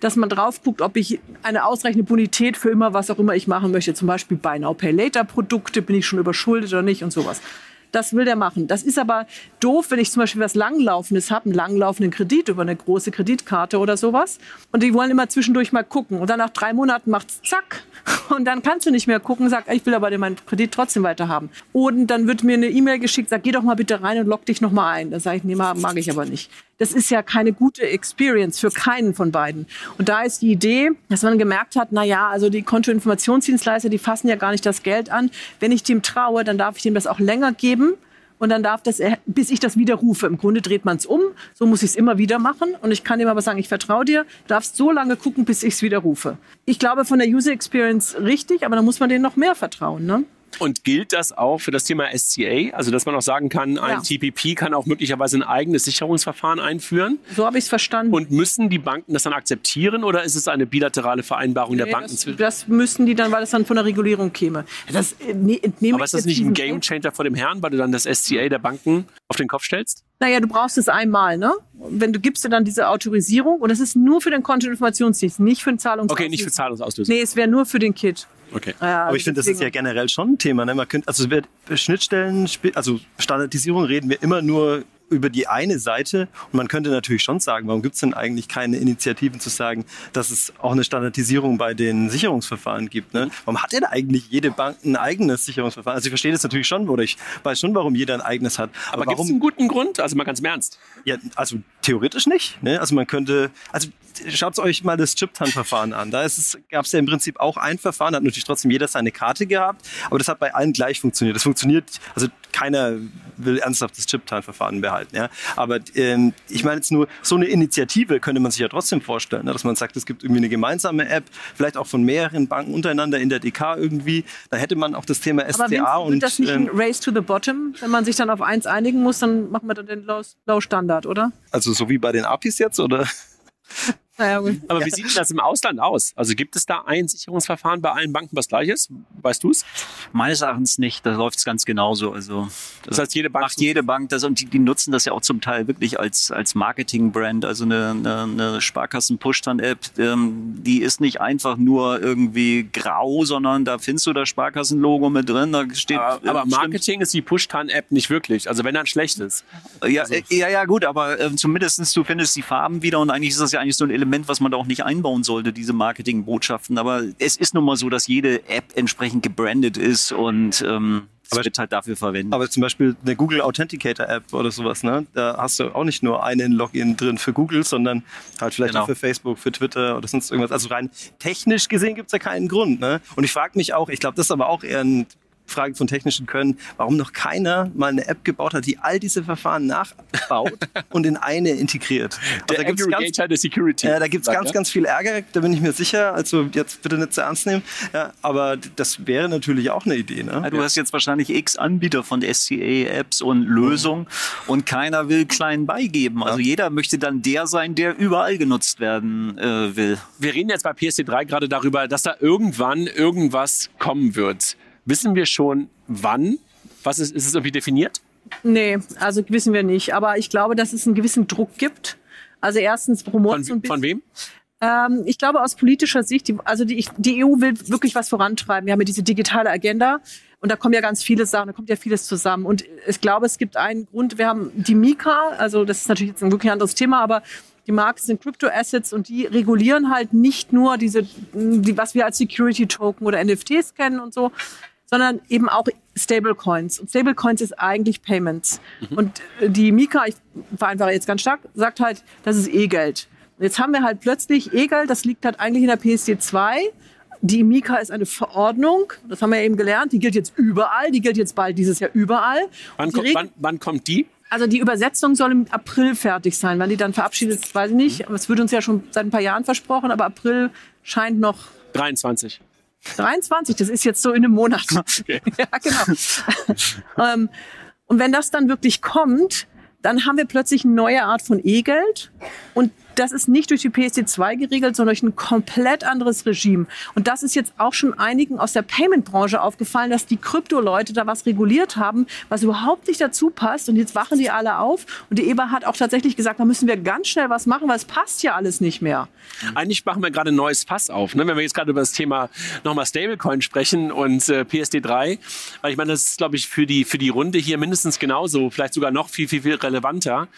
dass man drauf guckt, ob ich eine ausreichende Bonität für immer, was auch immer ich machen möchte. Zum Beispiel Buy Now Pay Later Produkte, bin ich schon überschuldet oder nicht und sowas. Das will der machen. Das ist aber doof, wenn ich zum Beispiel was Langlaufendes habe, einen langlaufenden Kredit über eine große Kreditkarte oder sowas. Und die wollen immer zwischendurch mal gucken. Und dann nach drei Monaten macht's zack. Und dann kannst du nicht mehr gucken, sag, ich will aber meinen Kredit trotzdem weiter haben. Und dann wird mir eine E-Mail geschickt, sag, geh doch mal bitte rein und log dich noch mal ein. Da sage ich, nee, mag ich aber nicht. Das ist ja keine gute Experience für keinen von beiden. Und da ist die Idee, dass man gemerkt hat, na ja, also die Kontoinformationsdienstleister, die fassen ja gar nicht das Geld an. Wenn ich dem traue, dann darf ich dem das auch länger geben. Und dann darf das, bis ich das widerrufe. Im Grunde dreht man es um. So muss ich es immer wieder machen. Und ich kann dem aber sagen, ich vertraue dir. Du darfst so lange gucken, bis ich es widerrufe. Ich glaube, von der User Experience richtig, aber da muss man denen noch mehr vertrauen. Ne? Und gilt das auch für das Thema SCA? Also, dass man auch sagen kann, ein Ja. TPP kann auch möglicherweise ein eigenes Sicherungsverfahren einführen? So habe ich es verstanden. Und müssen die Banken das dann akzeptieren oder ist es eine bilaterale Vereinbarung der Nee, Banken? das, das müssen die dann, weil es dann von der Regulierung käme. Das ne, Aber ist das nicht ein Gamechanger vor dem Herrn, weil du dann das SCA der Banken auf den Kopf stellst? Naja, du brauchst es einmal, ne? Wenn du gibst dir dann diese Autorisierung und das ist nur für den Kontoinformationsdienst, nicht für den Zahlungs. Okay, nicht für Zahlungsauslösung. Nee, es wäre nur für den Kit. Okay. Ja, Aber ich finde, das ist ja generell schon ein Thema. Ne? Man könnte, also Schnittstellen, also Standardisierung reden wir immer nur über die eine Seite. Und man könnte natürlich schon sagen, warum gibt es denn eigentlich keine Initiativen zu sagen, dass es auch eine Standardisierung bei den Sicherungsverfahren gibt? Ne? Warum hat denn eigentlich jede Bank ein eigenes Sicherungsverfahren? Also ich verstehe das natürlich schon, oder ich weiß schon, warum jeder ein eigenes hat. Aber gibt es einen guten Grund? Also mal ganz im Ernst. Ja, also theoretisch nicht. Ne? Also man könnte, also schaut euch mal das Chip-TAN-Verfahren an. Da gab es ja im Prinzip auch ein Verfahren, hat natürlich trotzdem jeder seine Karte gehabt, aber das hat bei allen gleich funktioniert. Das funktioniert, also keiner will ernsthaft das Chip-TAN-Verfahren behalten. Ja? Aber ähm, ich meine jetzt nur, so eine Initiative könnte man sich ja trotzdem vorstellen, ne? dass man sagt, es gibt irgendwie eine gemeinsame App, vielleicht auch von mehreren Banken untereinander in der DK irgendwie. Da hätte man auch das Thema Aber SCA Vince, und wird das nicht ein ähm, Race to the Bottom? Wenn man sich dann auf eins einigen muss, dann machen wir dann den Low, Low Standard, oder? also so wie bei den APIs jetzt oder? Aber wie sieht denn das im Ausland aus? Also gibt es da ein Sicherungsverfahren bei allen Banken, was gleich ist? Weißt du es? Meines Erachtens nicht, da läuft es ganz genauso. Also Das heißt, jede Bank macht jede Bank das und die, die nutzen das ja auch zum Teil wirklich als, als Marketing-Brand. Also eine, eine, eine Sparkassen-Push-App, ähm, die ist nicht einfach nur irgendwie grau, sondern da findest du das Sparkassen-Logo mit drin. Da steht, Aber, aber stimmt- Marketing ist die Push-Tan-App nicht wirklich. Also wenn dann schlecht ist. Ja, Also äh, ja, ja, gut, aber äh, zumindestens du findest die Farben wieder und eigentlich ist das ja eigentlich so ein Element, was man da auch nicht einbauen sollte, diese Marketingbotschaften. Aber es ist nun mal so, dass jede App entsprechend gebrandet ist und ähm, es Aber- wird halt dafür verwendet. Aber zum Beispiel eine Google Authenticator App oder sowas, ne? Da hast du auch nicht nur einen Login drin für Google, sondern halt vielleicht Genau. auch für Facebook, für Twitter oder sonst irgendwas. Also rein technisch gesehen gibt's da keinen Grund, ne? Und ich frage mich auch, ich glaube, das ist aber auch eher ein Frage von technischen Können, warum noch keiner mal eine App gebaut hat, die all diese Verfahren nachbaut und in eine integriert. Also der da gibt's ganz, der Security. Äh, da gibt es ganz, ja? ganz viel Ärger, da bin ich mir sicher. Also jetzt bitte nicht zu ernst nehmen. Ja, aber das wäre natürlich auch eine Idee. Ne? Ja, du hast jetzt wahrscheinlich x Anbieter von SCA-Apps und Lösungen mhm. und keiner will klein beigeben. Also jeder möchte dann der sein, der überall genutzt werden äh, will. Wir reden jetzt bei PSD3 gerade darüber, dass da irgendwann irgendwas kommen wird. Wissen wir schon, wann? Was ist, ist es irgendwie definiert? Nee, also wissen wir nicht. Aber ich glaube, dass es einen gewissen Druck gibt. Also erstens rumort von, von wem? Ähm, ich glaube aus politischer Sicht, die, also die, die EU will wirklich was vorantreiben. Wir haben ja diese digitale Agenda und da kommen ja ganz viele Sachen, da kommt ja vieles zusammen. Und ich glaube, es gibt einen Grund. Wir haben die Mika, also das ist natürlich jetzt ein wirklich anderes Thema, aber die Marken sind Crypto-Assets und die regulieren halt nicht nur diese, die, was wir als Security-Token oder NFTs kennen und so, sondern eben auch Stablecoins. Und Stablecoins ist eigentlich Payments. Mhm. Und äh, die Mika, ich vereinfache jetzt ganz stark, sagt halt, das ist E-Geld. Jetzt haben wir halt plötzlich E-Geld, das liegt halt eigentlich in der PSD 2. Die Mika ist eine Verordnung, das haben wir eben gelernt, die gilt jetzt überall, die gilt jetzt bald dieses Jahr überall. Wann, kommt, wann, wann kommt die? Also die Übersetzung soll im April fertig sein. Wann die dann verabschiedet ist, weiß ich nicht. Es wird uns ja schon seit ein paar Jahren versprochen, aber April scheint noch. 23. 23, das ist jetzt so in einem Monat. Okay. ja, genau. ähm, und wenn das dann wirklich kommt, dann haben wir plötzlich eine neue Art von E-Geld und das ist nicht durch die PSD2 geregelt, sondern durch ein komplett anderes Regime. Und das ist jetzt auch schon einigen aus der Payment-Branche aufgefallen, dass die Krypto-Leute da was reguliert haben, was überhaupt nicht dazu passt. Und jetzt wachen die alle auf. Und die EBA hat auch tatsächlich gesagt, da müssen wir ganz schnell was machen, weil es passt ja alles nicht mehr. Eigentlich machen wir gerade ein neues Fass auf. Ne? Wenn wir jetzt gerade über das Thema nochmal Stablecoin sprechen und äh, PSD3, weil ich meine, das ist, glaube ich, für die, für die Runde hier mindestens genauso, vielleicht sogar noch viel, viel, viel relevanter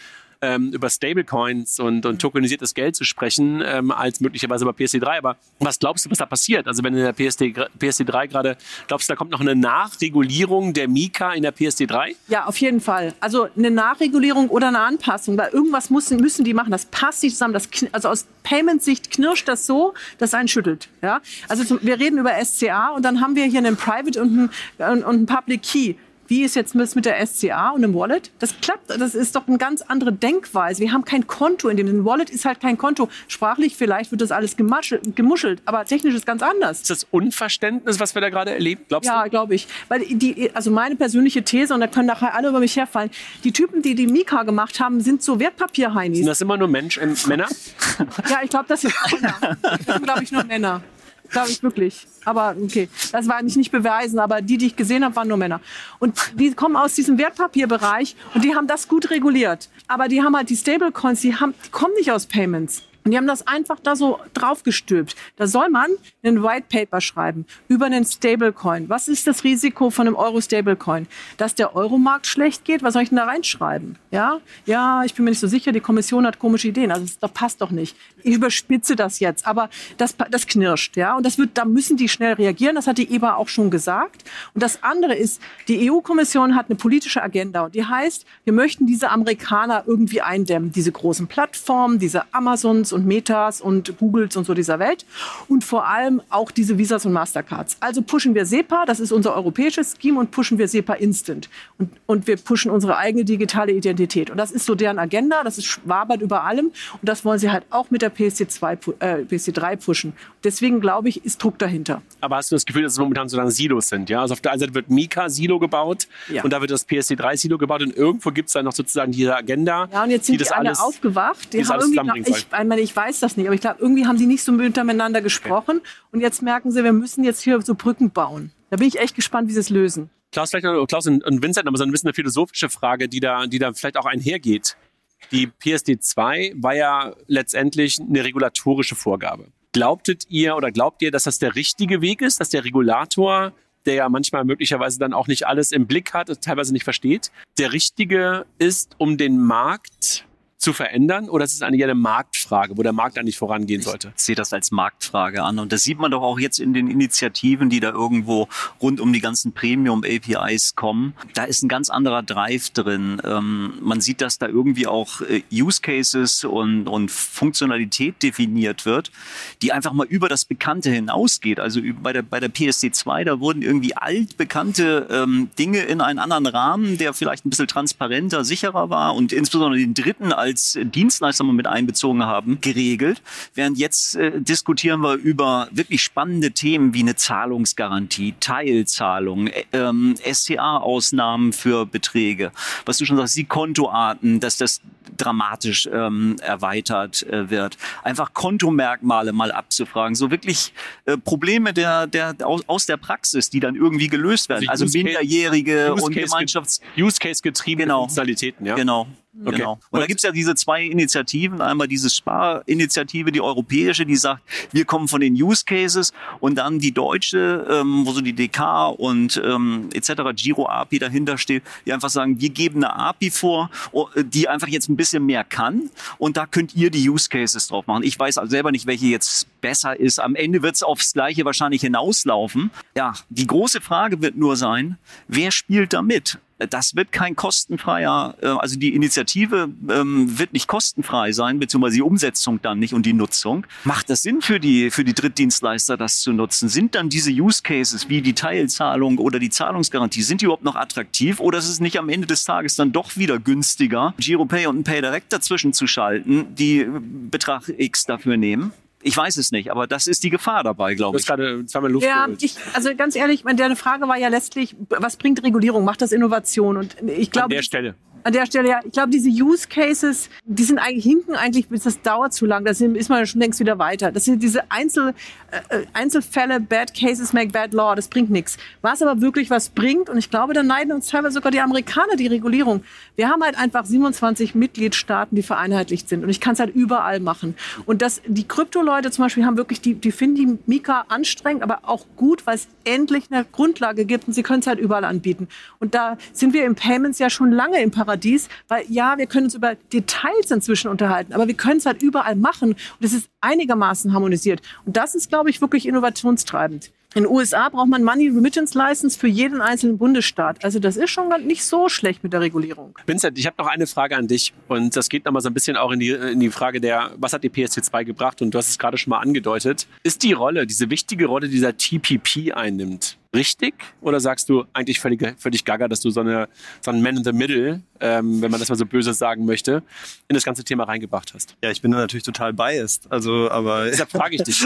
ähm, über Stablecoins und, und tokenisiertes Geld zu sprechen, ähm, als möglicherweise bei PSD3. Aber was glaubst du, was da passiert? Also wenn in der PSD, PSD3 gerade, glaubst du, da kommt noch eine Nachregulierung der Mika in der PSD3? Ja, auf jeden Fall. Also eine Nachregulierung oder eine Anpassung, weil irgendwas müssen, müssen die machen. Das passt nicht zusammen. Das, also aus Payment-Sicht knirscht das so, dass einen schüttelt. Ja? Also wir reden über SCA und dann haben wir hier einen Private und einen, und einen Public Key. Wie ist jetzt mit der SCA und dem Wallet? Das klappt, das ist doch eine ganz andere Denkweise. Wir haben kein Konto in dem. Ein Wallet ist halt kein Konto. Sprachlich vielleicht wird das alles gemuschelt, aber technisch ist ganz anders. Ist das Unverständnis, was wir da gerade erleben? Glaubst ja, glaube ich. Weil die, also meine persönliche These, und da können nachher alle über mich herfallen, die Typen, die die Mika gemacht haben, sind so Wertpapierheinis. Sind das immer nur Mensch, äh, Männer? ja, ich glaube, das sind Männer. Das sind, glaube ich, nur Männer. Glaube ich wirklich. Aber okay, das war nicht, nicht beweisen, aber die, die ich gesehen habe, waren nur Männer. Und die kommen aus diesem Wertpapierbereich und die haben das gut reguliert. Aber die haben halt die Stablecoins, die, haben, die kommen nicht aus Payments. Und die haben das einfach da so draufgestülpt. Da soll man einen White Paper schreiben über einen Stablecoin. Was ist das Risiko von einem Euro-Stablecoin? Dass der Euromarkt schlecht geht? Was soll ich denn da reinschreiben? Ja, ja, ich bin mir nicht so sicher. Die Kommission hat komische Ideen. Also das passt doch nicht. Ich überspitze das jetzt, aber das, das knirscht. Ja, und das wird, da müssen die schnell reagieren. Das hat die EBA auch schon gesagt. Und das andere ist, die EU-Kommission hat eine politische Agenda und die heißt, wir möchten diese Amerikaner irgendwie eindämmen. Diese großen Plattformen, diese Amazons und Metas und Googles und so dieser Welt. Und vor allem auch diese Visas und Mastercards. Also pushen wir SEPA, das ist unser europäisches Scheme, und pushen wir SEPA Instant. Und, und wir pushen unsere eigene digitale Identität. Und das ist so deren Agenda, das ist schwabert über allem. Und das wollen sie halt auch mit der PSD2, äh, PSD3 pushen. Deswegen glaube ich, ist Druck dahinter. Aber hast du das Gefühl, dass es momentan so lange Silos sind? Ja? Also auf der einen Seite wird Mika-Silo gebaut ja. und da wird das PSD3-Silo gebaut und irgendwo gibt es dann noch sozusagen diese Agenda. Ja, und jetzt sind die, die alle alles, aufgewacht. Die, die haben irgendwie noch, ich, meine, ich weiß das nicht, aber ich glaube, irgendwie haben die nicht so miteinander gesprochen. Und jetzt merken sie, wir müssen jetzt hier so Brücken bauen. Da bin ich echt gespannt, wie sie es lösen. Klaus, vielleicht noch, Klaus und Vincent, aber so ein bisschen eine philosophische Frage, die da, die da vielleicht auch einhergeht. Die PSD 2 war ja letztendlich eine regulatorische Vorgabe. Glaubtet ihr oder glaubt ihr, dass das der richtige Weg ist, dass der Regulator, der ja manchmal möglicherweise dann auch nicht alles im Blick hat, teilweise nicht versteht, der richtige ist, um den Markt zu verändern oder ist es eigentlich eine Marktfrage, wo der Markt eigentlich vorangehen sollte? Ich sehe das als Marktfrage an und das sieht man doch auch jetzt in den Initiativen, die da irgendwo rund um die ganzen Premium-APIs kommen. Da ist ein ganz anderer Drive drin. Ähm, man sieht, dass da irgendwie auch äh, Use Cases und, und Funktionalität definiert wird, die einfach mal über das Bekannte hinausgeht. Also bei der, bei der PSD2, da wurden irgendwie altbekannte ähm, Dinge in einen anderen Rahmen, der vielleicht ein bisschen transparenter, sicherer war und insbesondere den dritten als Dienstleister mal mit einbezogen haben, geregelt. Während jetzt äh, diskutieren wir über wirklich spannende Themen wie eine Zahlungsgarantie, Teilzahlung, äh, ähm, SCA-Ausnahmen für Beträge. Was du schon sagst, die Kontoarten, dass das dramatisch ähm, erweitert äh, wird. Einfach Kontomerkmale mal abzufragen. So wirklich äh, Probleme der, der, aus, aus der Praxis, die dann irgendwie gelöst werden. Also, also Minderjährige und Gemeinschafts... Use Case getriebene genau. Funktionalitäten, ja? Genau. Okay. Genau. Und da gibt's ja diese zwei Initiativen. Einmal diese Sparinitiative, die europäische, die sagt, wir kommen von den Use Cases und dann die deutsche, ähm, wo so die DK und ähm, etc. Giro API dahinter steht, die einfach sagen, wir geben eine API vor, oh, die einfach jetzt ein bisschen mehr kann und da könnt ihr die Use Cases drauf machen. Ich weiß also selber nicht, welche jetzt besser ist. Am Ende wird's aufs Gleiche wahrscheinlich hinauslaufen. Ja, die große Frage wird nur sein, wer spielt da mit? Das wird kein kostenfreier, äh, also die Initiative ähm, wird nicht kostenfrei sein, beziehungsweise die Umsetzung dann nicht und die Nutzung. Macht das Sinn für die, für die Drittdienstleister, das zu nutzen? Sind dann diese Use Cases wie die Teilzahlung oder die Zahlungsgarantie, sind die überhaupt noch attraktiv oder ist es nicht am Ende des Tages dann doch wieder günstiger, GiroPay und ein Pay Direct dazwischen zu schalten, die Betrag X dafür nehmen? Ich weiß es nicht, aber das ist die Gefahr dabei, glaube ich. Du hast gerade zweimal Luft Ja, ich, also ganz ehrlich, deine Frage war ja letztlich, was bringt Regulierung? Macht das Innovation? Und ich glaube, An der Stelle. An der Stelle, ja, ich glaube, diese Use Cases, die sind eigentlich hinken eigentlich, das dauert zu lang. Da ist man schon längst wieder weiter. Das sind diese Einzel, äh, Einzelfälle, Bad Cases make bad law. Das bringt nichts. Was aber wirklich was bringt, und ich glaube, da neiden uns teilweise sogar die Amerikaner die Regulierung. Wir haben halt einfach 27 Mitgliedstaaten, die vereinheitlicht sind. Und ich kann es halt überall machen. Und das, die Krypto-Leute zum Beispiel haben wirklich, die, die finden die Mika anstrengend, aber auch gut, weil es endlich eine Grundlage gibt und sie können es halt überall anbieten. Und da sind wir im Payments ja schon lange im Paradies Paradies, weil ja, wir können uns über Details inzwischen unterhalten, aber wir können es halt überall machen und es ist einigermaßen harmonisiert. Und das ist, glaube ich, wirklich innovationstreibend. In den USA braucht man Money Remittance License für jeden einzelnen Bundesstaat. Also das ist schon nicht so schlecht mit der Regulierung. Vincent, ich habe noch eine Frage an dich und das geht nochmal so ein bisschen auch in die, in die Frage der, was hat die PSD2 gebracht und du hast es gerade schon mal angedeutet. Ist die Rolle, diese wichtige Rolle, dieser TPP einnimmt, richtig? Oder sagst du eigentlich völlig, völlig gaga, dass du so, eine, so einen Man in the Middle, ähm, wenn man das mal so böse sagen möchte, in das ganze Thema reingebracht hast? Ja, ich bin da natürlich total biased. Also, aber. Deshalb frage ich dich.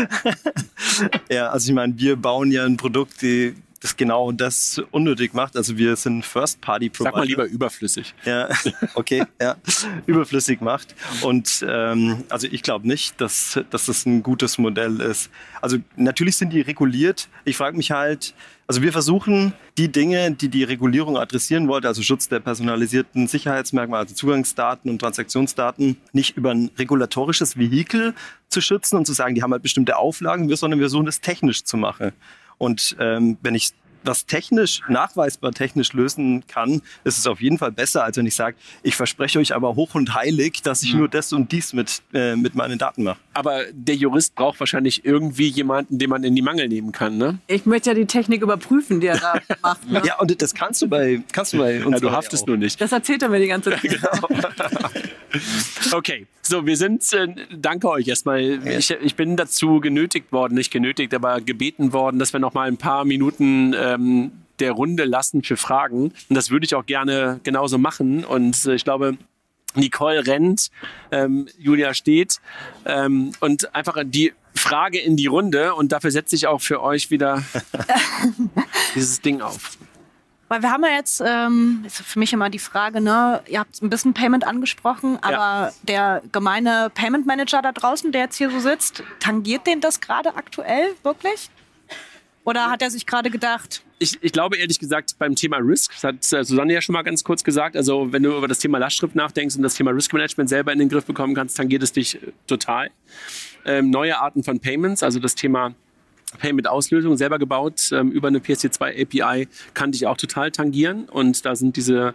ja, also ich meine, wir bauen ja ein Produkt, die das genau das unnötig macht. Also wir sind First-Party-Provider. Sag mal lieber überflüssig. Ja, okay, ja, überflüssig macht. Und ähm, also ich glaube nicht, dass, dass das ein gutes Modell ist. Also natürlich sind die reguliert. Ich frage mich halt, also wir versuchen die Dinge, die die Regulierung adressieren wollte, also Schutz der personalisierten Sicherheitsmerkmale, also Zugangsdaten und Transaktionsdaten, nicht über ein regulatorisches Vehikel zu schützen und zu sagen, die haben halt bestimmte Auflagen, sondern wir versuchen das technisch zu machen. Und ähm, wenn ich was technisch, nachweisbar technisch lösen kann, ist es auf jeden Fall besser, als wenn ich sage, ich verspreche euch aber hoch und heilig, dass ich mhm. nur das und dies mit, äh, mit meinen Daten mache. Aber der Jurist braucht wahrscheinlich irgendwie jemanden, den man in die Mangel nehmen kann, ne? Ich möchte ja die Technik überprüfen, die er da macht. Ne? Ja, und das kannst du bei, kannst du bei uns. Ja, du haftest nur nicht. Das erzählt er mir die ganze Zeit. genau. okay, so, wir sind, äh, danke euch erstmal. Ich, ich bin dazu genötigt worden, nicht genötigt, aber gebeten worden, dass wir noch mal ein paar Minuten ähm, der Runde lassen für Fragen. Und das würde ich auch gerne genauso machen. Und äh, ich glaube, Nicole rennt, ähm, Julia steht ähm, und einfach die Frage in die Runde und dafür setze ich auch für euch wieder dieses Ding auf. Weil wir haben ja jetzt, ähm, ist für mich immer die Frage, ne, ihr habt ein bisschen Payment angesprochen, aber ja. der gemeine Payment Manager da draußen, der jetzt hier so sitzt, tangiert den das gerade aktuell wirklich? Oder hat er sich gerade gedacht? Ich, ich glaube ehrlich gesagt beim Thema Risk, das hat äh, Susanne ja schon mal ganz kurz gesagt, also wenn du über das Thema Lastschrift nachdenkst und das Thema Risk Management selber in den Griff bekommen kannst, dann geht es dich äh, total. Ähm, neue Arten von Payments, also das Thema Payment-Auslösung selber gebaut ähm, über eine PSD2 API, kann dich auch total tangieren und da sind diese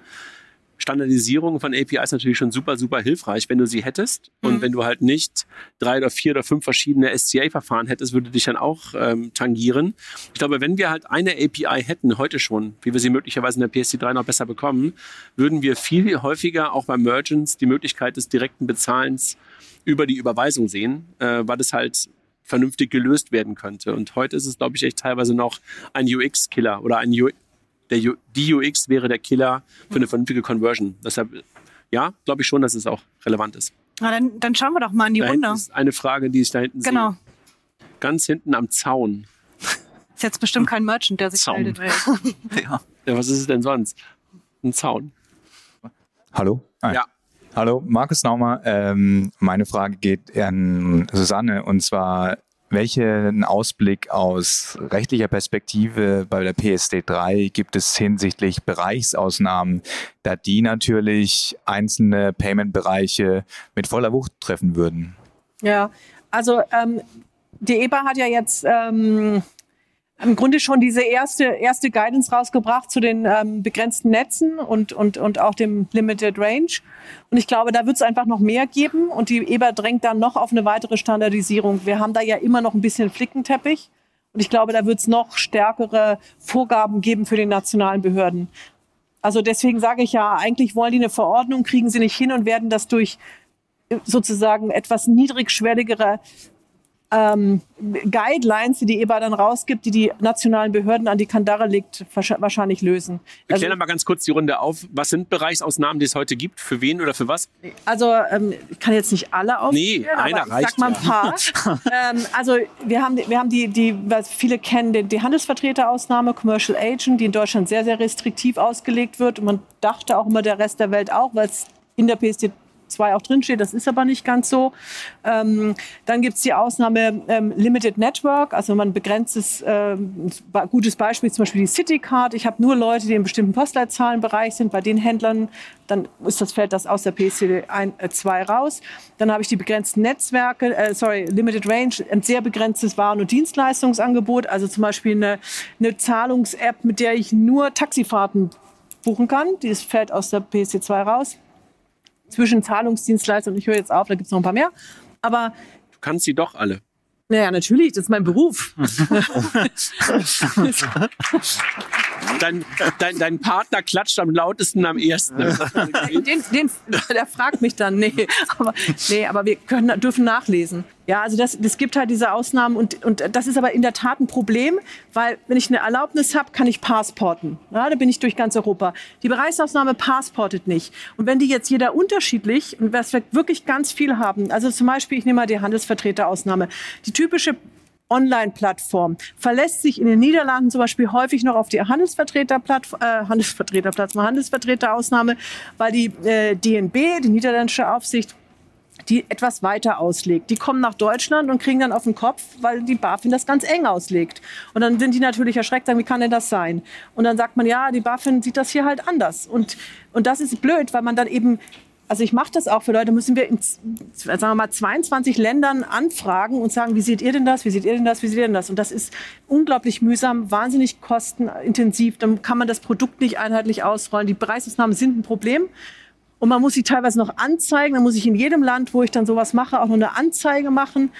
Standardisierung von APIs natürlich schon super, super hilfreich, wenn du sie hättest. Und Mhm. wenn du halt nicht drei oder vier oder fünf verschiedene SCA-Verfahren hättest, würde dich dann auch ähm, tangieren. Ich glaube, wenn wir halt eine API hätten, heute schon, wie wir sie möglicherweise in der PSD3 noch besser bekommen, würden wir viel häufiger auch bei Merchants die Möglichkeit des direkten Bezahlens über die Überweisung sehen, äh, weil das halt vernünftig gelöst werden könnte. Und heute ist es, glaube ich, echt teilweise noch ein UX-Killer oder ein U der U die UX wäre der Killer für eine vernünftige Conversion. Deshalb, ja, glaube ich schon, dass es auch relevant ist. Na, dann, dann schauen wir doch mal in die Da Runde. ist eine Frage, die ich da hinten Genau. sehe. Ganz hinten am Zaun. Ist jetzt bestimmt kein Merchant, der sich Zaun. meldet. Ja. Ja, was ist es denn sonst? Ein Zaun. Hallo? Ah, Ja. Hallo, Markus Naumer. Ähm, meine Frage geht an Susanne und zwar, welchen Ausblick aus rechtlicher Perspektive bei der PSD3 gibt es hinsichtlich Bereichsausnahmen, da die natürlich einzelne Payment-Bereiche mit voller Wucht treffen würden? Ja, also ähm, die EBA hat ja jetzt ähm, im Grunde schon diese erste, erste Guidance rausgebracht zu den ähm, begrenzten Netzen und, und, und auch dem Limited Range. Und ich glaube, da wird es einfach noch mehr geben und die EBA drängt dann noch auf eine weitere Standardisierung. Wir haben da ja immer noch ein bisschen Flickenteppich und ich glaube, da wird es noch stärkere Vorgaben geben für die nationalen Behörden. Also deswegen sage ich ja, eigentlich wollen die eine Verordnung, kriegen sie nicht hin und werden das durch sozusagen etwas niedrigschwelligere ähm, Guidelines, die die EBA dann rausgibt, die die nationalen Behörden an die Kandare legt, wahrsch- wahrscheinlich lösen. Wir Also, klären mal ganz kurz die Runde auf. Was sind Bereichsausnahmen, die es heute gibt? Für wen oder für was? also ähm, ich kann jetzt nicht alle aufzählen, Nee, einer aber ich reicht sag mal ein paar. ähm, also wir haben, wir haben die, die, was viele kennen, die, die Handelsvertreterausnahme, Commercial Agent, die in Deutschland sehr, sehr restriktiv ausgelegt wird. Und man dachte auch immer der Rest der Welt auch, weil es in der PSD 2 auch drinsteht. Das ist aber nicht ganz so. Ähm, dann gibt's die Ausnahme ähm, Limited Network, also man begrenzt es, ähm, gutes Beispiel zum Beispiel die Citycard. Ich habe nur Leute, die in bestimmten Postleitzahlenbereich sind, bei den Händlern, dann ist das fällt das aus der PSD 2 raus. Dann habe ich die begrenzten Netzwerke, äh, sorry, Limited Range, ein sehr begrenztes Waren- und Dienstleistungsangebot, also zum Beispiel eine, eine Zahlungs-App, mit der ich nur Taxifahrten buchen kann. Die fällt aus der PSD 2 raus zwischen Zahlungsdienstleister und ich höre jetzt auf, da gibt es noch ein paar mehr. Aber Du kannst sie doch alle. naja, natürlich, das ist mein Beruf. Dein, dein, dein Partner klatscht am lautesten am ersten. den, den, der fragt mich dann, nee, aber, nee, aber wir können, dürfen nachlesen. Ja, also das, das gibt halt diese Ausnahmen und, und das ist aber in der Tat ein Problem, weil wenn ich eine Erlaubnis habe, kann ich passporten. Ja, da bin ich durch ganz Europa. Die Bereichsausnahme passportet nicht. Und wenn die jetzt jeder unterschiedlich, und was wir wirklich ganz viel haben, also zum Beispiel, ich nehme mal die Handelsvertreterausnahme, die typische Online-Plattform verlässt sich in den Niederlanden zum Beispiel häufig noch auf die Handelsvertreterplattform, äh, Handelsvertreterausnahme, weil die äh, DNB, die niederländische Aufsicht, die etwas weiter auslegt. Die kommen nach Deutschland und kriegen dann auf den Kopf, weil die BaFin das ganz eng auslegt. Und dann sind die natürlich erschreckt, sagen, wie kann denn das sein? Und dann sagt man, ja, die BaFin sieht das hier halt anders. Und, und das ist blöd, weil man dann eben also ich mache das auch für Leute, müssen wir in sagen wir mal 22 Ländern anfragen und sagen, wie seht ihr denn das, wie seht ihr denn das, wie seht ihr denn das? Und das ist unglaublich mühsam, wahnsinnig kostenintensiv. Dann kann man das Produkt nicht einheitlich ausrollen. Die Preisausnahmen sind ein Problem. Und man muss sie teilweise noch anzeigen. Dann muss ich in jedem Land, wo ich dann sowas mache, auch noch eine Anzeige machen.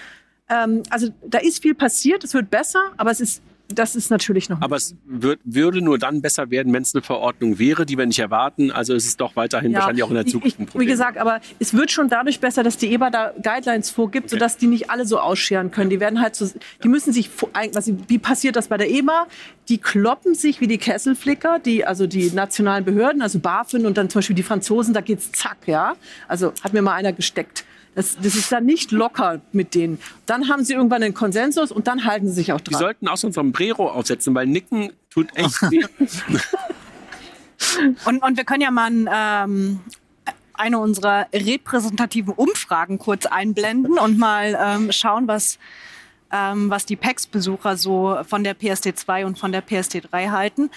Ähm, also da ist viel passiert. Es wird besser, aber es ist, das ist natürlich noch. Aber es wird, würde nur dann besser werden, wenn es eine Verordnung wäre, die wir nicht erwarten. Also ist es doch weiterhin wahrscheinlich auch in der ich- Zukunft ein ich, Problem. Wie gesagt, aber es wird schon dadurch besser, dass die EBA da Guidelines vorgibt, sodass die nicht alle so ausscheren können. Die werden halt so, die müssen sich, ein- was, wie passiert das bei der EBA? Die kloppen sich wie die Kesselflicker, die, also die nationalen Behörden, also BaFin und dann zum Beispiel die Franzosen, da geht's zack, ja. Also hat mir mal einer gesteckt. Das, das ist dann nicht locker mit denen. Dann haben sie irgendwann einen Konsensus und dann halten sie sich auch die dran. sollten auch so ein Sombrero aufsetzen, weil Nicken tut echt weh. Und, und wir können ja mal ein, ähm, eine unserer repräsentativen Umfragen kurz einblenden und mal ähm, schauen, was, ähm, was die PEX-Besucher so von der PSD2 und von der PSD3 halten.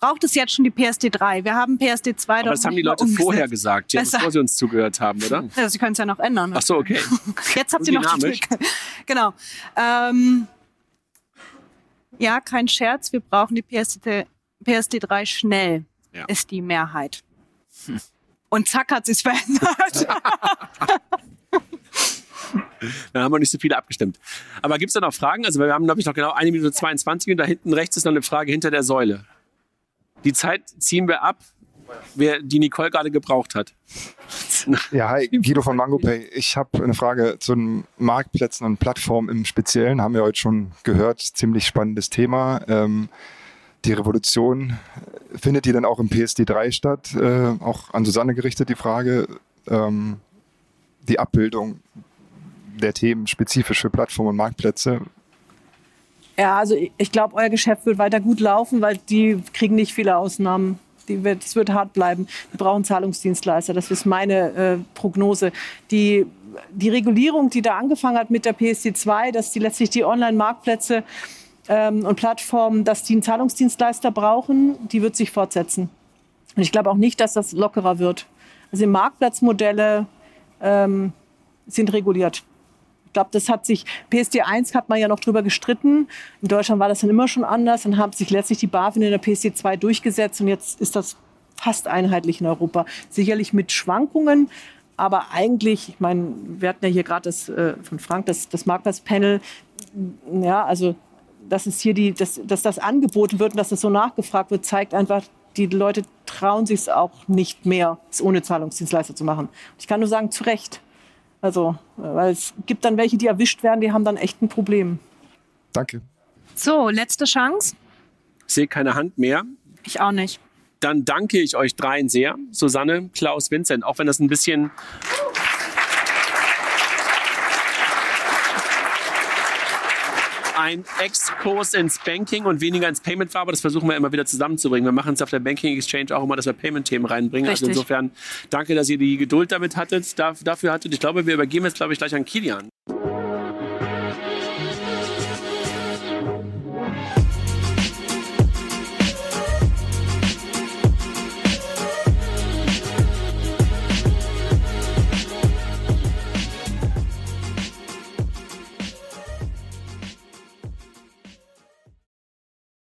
Braucht es jetzt schon die PSD3? Wir haben PSD2 Aber das haben die Leute umgesetzt. vorher gesagt, ja, bevor sie uns zugehört haben, oder? Ja, Sie können es ja noch ändern. Ach so, okay. Jetzt habt ihr noch die. Trick. Genau. Ähm, ja, kein Scherz, wir brauchen die PSD, PSD3 schnell, Ja. ist die Mehrheit. Und zack hat sich's verändert. Da haben wir nicht so viele abgestimmt. Aber gibt es da noch Fragen? Also wir haben, glaube ich, noch genau eine Minute 22 und da hinten rechts ist noch eine Frage hinter der Säule. Die Zeit ziehen wir ab, wer die Nicole gerade gebraucht hat. Ja, hi, Guido von MangoPay. Ich habe eine Frage zu den Marktplätzen und Plattformen im Speziellen. Haben wir heute schon gehört. Ziemlich spannendes Thema. Ähm, die Revolution, findet die denn auch im PSD3 statt? Äh, auch an Susanne gerichtet die Frage. Ähm, die Abbildung der Themen spezifisch für Plattformen und Marktplätze. Ja, also ich- glaube, euer Geschäft wird weiter gut laufen, weil die kriegen nicht viele Ausnahmen. Die wird, es wird hart bleiben. Wir brauchen Zahlungsdienstleister. Das ist meine äh, Prognose. Die, die Regulierung, die da angefangen hat mit der PSD2, dass die letztlich die Online-Marktplätze ähm, und Plattformen, dass die einen Zahlungsdienstleister brauchen, die wird sich fortsetzen. Und ich glaube auch nicht, dass das lockerer wird. Also die Marktplatzmodelle ähm, sind reguliert. Ich glaube, das hat sich, PSD 1 hat man ja noch drüber gestritten. In Deutschland war das dann immer schon anders. Dann haben sich letztlich die BaFin in der PSD 2 durchgesetzt und jetzt ist das fast einheitlich in Europa. Sicherlich mit Schwankungen, aber eigentlich, ich meine, wir hatten ja hier gerade das äh, von Frank, das, das Marktplatzpanel. Ja, also, dass es hier die, dass, dass das angeboten wird und dass es so nachgefragt wird, zeigt einfach, die Leute trauen sich es auch nicht mehr, es ohne Zahlungsdienstleister zu machen. Ich kann nur sagen, zu Recht. Also, weil es gibt dann welche, die erwischt werden, die haben dann echt ein Problem. Danke. So, letzte Chance. Ich sehe keine Hand mehr. Ich auch nicht. Dann danke ich euch dreien sehr. Susanne, Klaus, Vincent, auch wenn das ein bisschen ein Exkurs ins Banking und weniger ins Payment war, aber das versuchen wir immer wieder zusammenzubringen. Wir machen es auf der Banking Exchange auch immer, dass wir Payment-Themen reinbringen. Also Richtig. insofern danke, dass ihr die Geduld damit hattet, da- dafür hattet. Ich glaube, wir übergeben jetzt, glaube ich, gleich an Kilian.